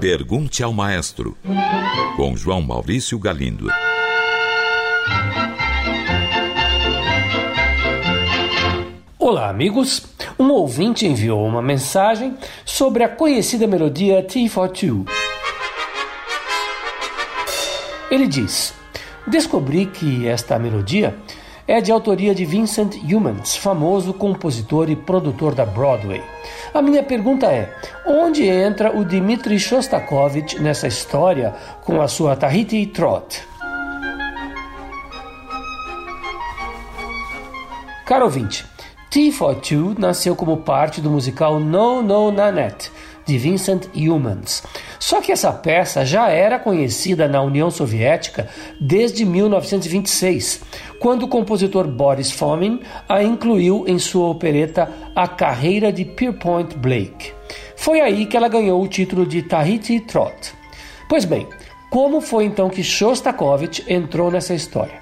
Pergunte ao Maestro, com João Maurício Galindo. Olá, amigos. Um ouvinte enviou uma mensagem sobre a conhecida melodia T for Two. Ele diz: Descobri que esta melodia é de autoria de Vincent Youmans, famoso compositor e produtor da Broadway. A minha pergunta é: onde entra o Dmitri Shostakovich nessa história com a sua Tahiti Trot? Caro ouvinte, T for Two nasceu como parte do musical No No Nanette, de Vincent Youmans. Só que essa peça já era conhecida na União Soviética desde 1926, quando o compositor Boris Fomin a incluiu em sua opereta A Carreira de Pierpont Blake. Foi aí que ela ganhou o título de Tahiti Trot. Pois bem, como foi então que Shostakovich entrou nessa história?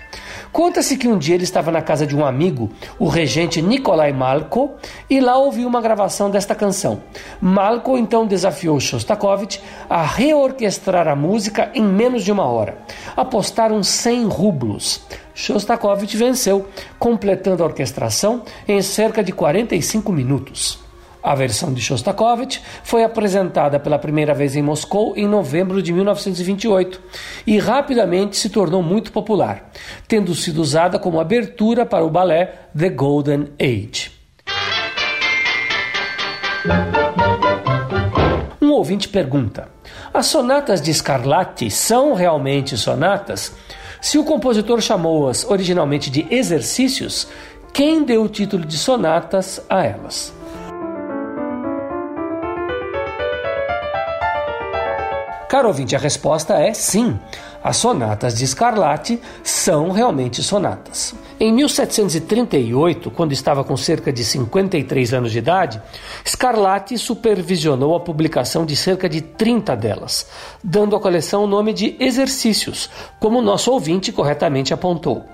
Conta-se que um dia ele estava na casa de um amigo, o regente Nikolai Malko, e lá ouviu uma gravação desta canção. Malko então desafiou Shostakovich a reorquestrar a música em menos de uma hora. Apostaram 100 rublos. Shostakovich venceu, completando a orquestração em cerca de 45 minutos. A versão de Shostakovich foi apresentada pela primeira vez em Moscou em novembro de 1928 e rapidamente se tornou muito popular, tendo sido usada como abertura para o balé The Golden Age. Um ouvinte pergunta: As sonatas de Scarlatti são realmente sonatas? Se o compositor chamou-as originalmente de exercícios, quem deu o título de sonatas a elas? Caro ouvinte, a resposta é sim. As sonatas de Scarlatti são realmente sonatas. Em 1738, quando estava com cerca de 53 anos de idade, Scarlatti supervisionou a publicação de cerca de 30 delas, dando à coleção o nome de Exercícios, como nosso ouvinte corretamente apontou.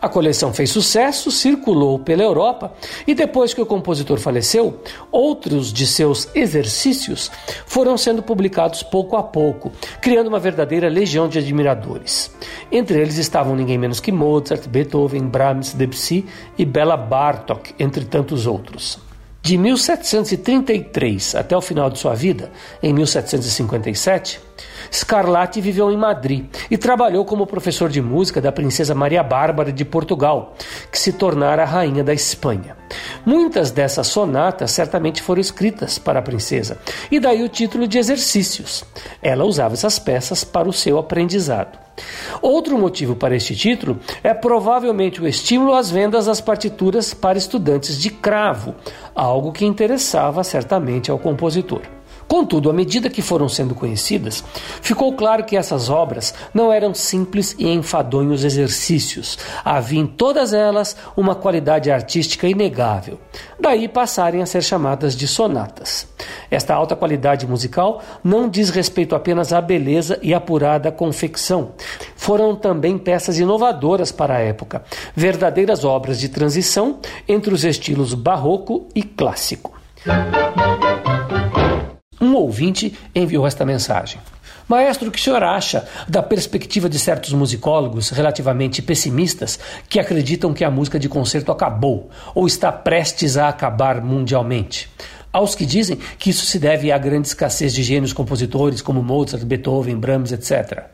A coleção fez sucesso, circulou pela Europa e depois que o compositor faleceu, outros de seus exercícios foram sendo publicados pouco a pouco, criando uma verdadeira legião de admiradores. Entre eles estavam ninguém menos que Mozart, Beethoven, Brahms, Debussy e Bela Bartok, entre tantos outros. De 1733 até o final de sua vida, em 1757, Scarlatti viveu em Madrid e trabalhou como professor de música da princesa Maria Bárbara de Portugal, que se tornara rainha da Espanha. Muitas dessas sonatas certamente foram escritas para a princesa, e daí o título de exercícios. Ela usava essas peças para o seu aprendizado. Outro motivo para este título é provavelmente o estímulo às vendas das partituras para estudantes de cravo, algo que interessava certamente ao compositor. Contudo, à medida que foram sendo conhecidas, ficou claro que essas obras não eram simples e enfadonhos exercícios. Havia em todas elas uma qualidade artística inegável. Daí passarem a ser chamadas de sonatas. Esta alta qualidade musical não diz respeito apenas à beleza e apurada confecção. Foram também peças inovadoras para a época, verdadeiras obras de transição entre os estilos barroco e clássico. Um ouvinte enviou esta mensagem. Maestro, o que o senhor acha da perspectiva de certos musicólogos relativamente pessimistas que acreditam que a música de concerto acabou ou está prestes a acabar mundialmente? Aos que dizem que isso se deve à grande escassez de gênios compositores como Mozart, Beethoven, Brahms, etc.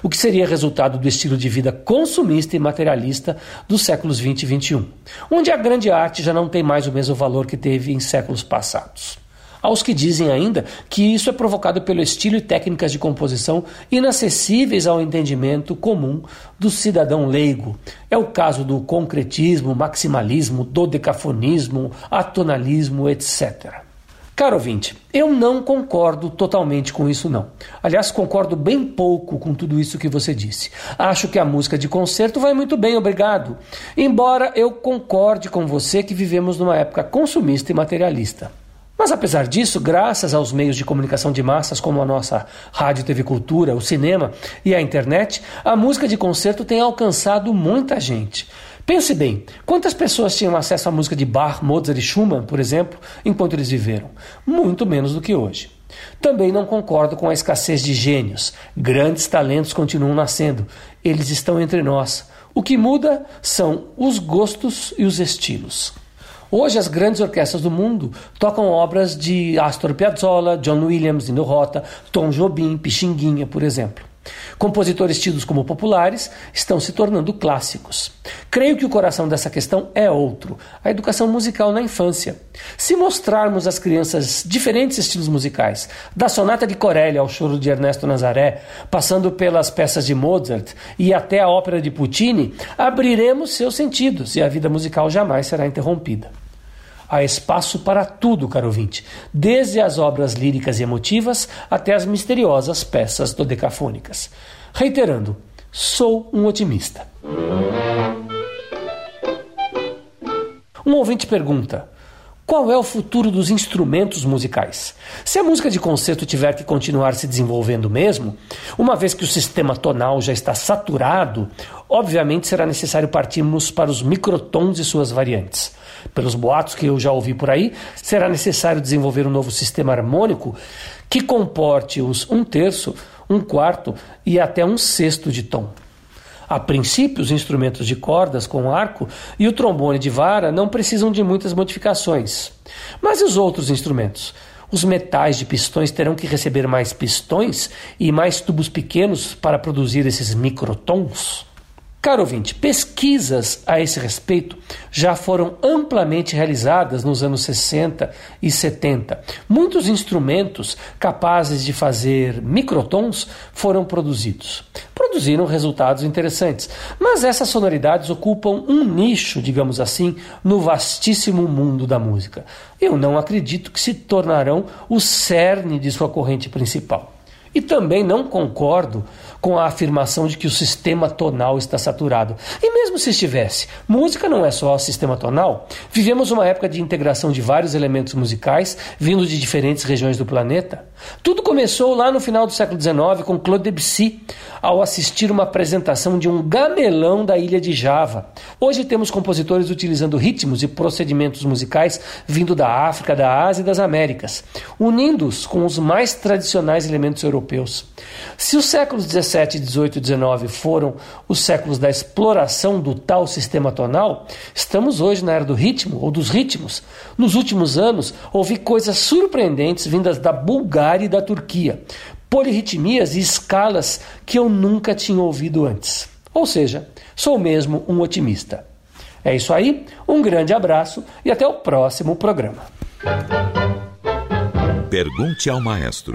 O que seria resultado do estilo de vida consumista e materialista dos séculos 20 e 21, onde a grande arte já não tem mais o mesmo valor que teve em séculos passados. Aos que dizem ainda que isso é provocado pelo estilo e técnicas de composição inacessíveis ao entendimento comum do cidadão leigo. É o caso do concretismo, maximalismo, dodecafonismo, atonalismo, etc. Caro ouvinte, eu não concordo totalmente com isso não. Aliás, concordo bem pouco com tudo isso que você disse. Acho que a música de concerto vai muito bem, obrigado. Embora eu concorde com você que vivemos numa época consumista e materialista. Mas apesar disso, graças aos meios de comunicação de massas como a nossa rádio, TV Cultura, o cinema e a internet, a música de concerto tem alcançado muita gente. Pense bem, quantas pessoas tinham acesso à música de Bach, Mozart e Schumann, por exemplo, enquanto eles viveram? Muito menos do que hoje. Também não concordo com a escassez de gênios. Grandes talentos continuam nascendo. Eles estão entre nós. O que muda são os gostos e os estilos. Hoje, as grandes orquestras do mundo tocam obras de Astor Piazzolla, John Williams, Nino Rota, Tom Jobim, Pixinguinha, por exemplo. Compositores tidos como populares estão se tornando clássicos. Creio que o coração dessa questão é outro: a educação musical na infância. Se mostrarmos às crianças diferentes estilos musicais, da sonata de Corelli ao choro de Ernesto Nazaré, passando pelas peças de Mozart e até a ópera de Puccini, abriremos seus sentidos e a vida musical jamais será interrompida. Há espaço para tudo, caro ouvinte, desde as obras líricas e emotivas até as misteriosas peças dodecafônicas. Reiterando, sou um otimista. Um ouvinte pergunta: qual é o futuro dos instrumentos musicais? Se a música de concerto tiver que continuar se desenvolvendo mesmo, uma vez que o sistema tonal já está saturado, obviamente será necessário partirmos para os microtons e suas variantes pelos boatos que eu já ouvi por aí, será necessário desenvolver um novo sistema harmônico que comporte os um terço, um quarto e até um sexto de tom. A princípio, os instrumentos de cordas com arco e o trombone de vara não precisam de muitas modificações. Mas e os outros instrumentos? Os metais de pistões terão que receber mais pistões e mais tubos pequenos para produzir esses microtons? Caro ouvinte, pesquisas a esse respeito já foram amplamente realizadas nos anos 60 e 70. Muitos instrumentos capazes de fazer microtons foram produzidos. Produziram resultados interessantes, mas essas sonoridades ocupam um nicho, digamos assim, no vastíssimo mundo da música. Eu não acredito que se tornarão o cerne de sua corrente principal. E também não concordo com a afirmação de que o sistema tonal está saturado. E mesmo se estivesse, música não é só sistema tonal. Vivemos uma época de integração de vários elementos musicais vindo de diferentes regiões do planeta. Tudo começou lá no final do século XIX com Claude Debussy, ao assistir uma apresentação de um gamelão da ilha de Java. Hoje temos compositores utilizando ritmos e procedimentos musicais vindo da África, da Ásia e das Américas, unindo-os com os mais tradicionais elementos europeus. Se os séculos 17, 18 e 19 foram os séculos da exploração do tal sistema tonal, estamos hoje na era do ritmo ou dos ritmos. Nos últimos anos, ouvi coisas surpreendentes vindas da Bulgária e da Turquia, polirritmias e escalas que eu nunca tinha ouvido antes. Ou seja, sou mesmo um otimista. É isso aí, um grande abraço e até o próximo programa. Pergunte ao maestro.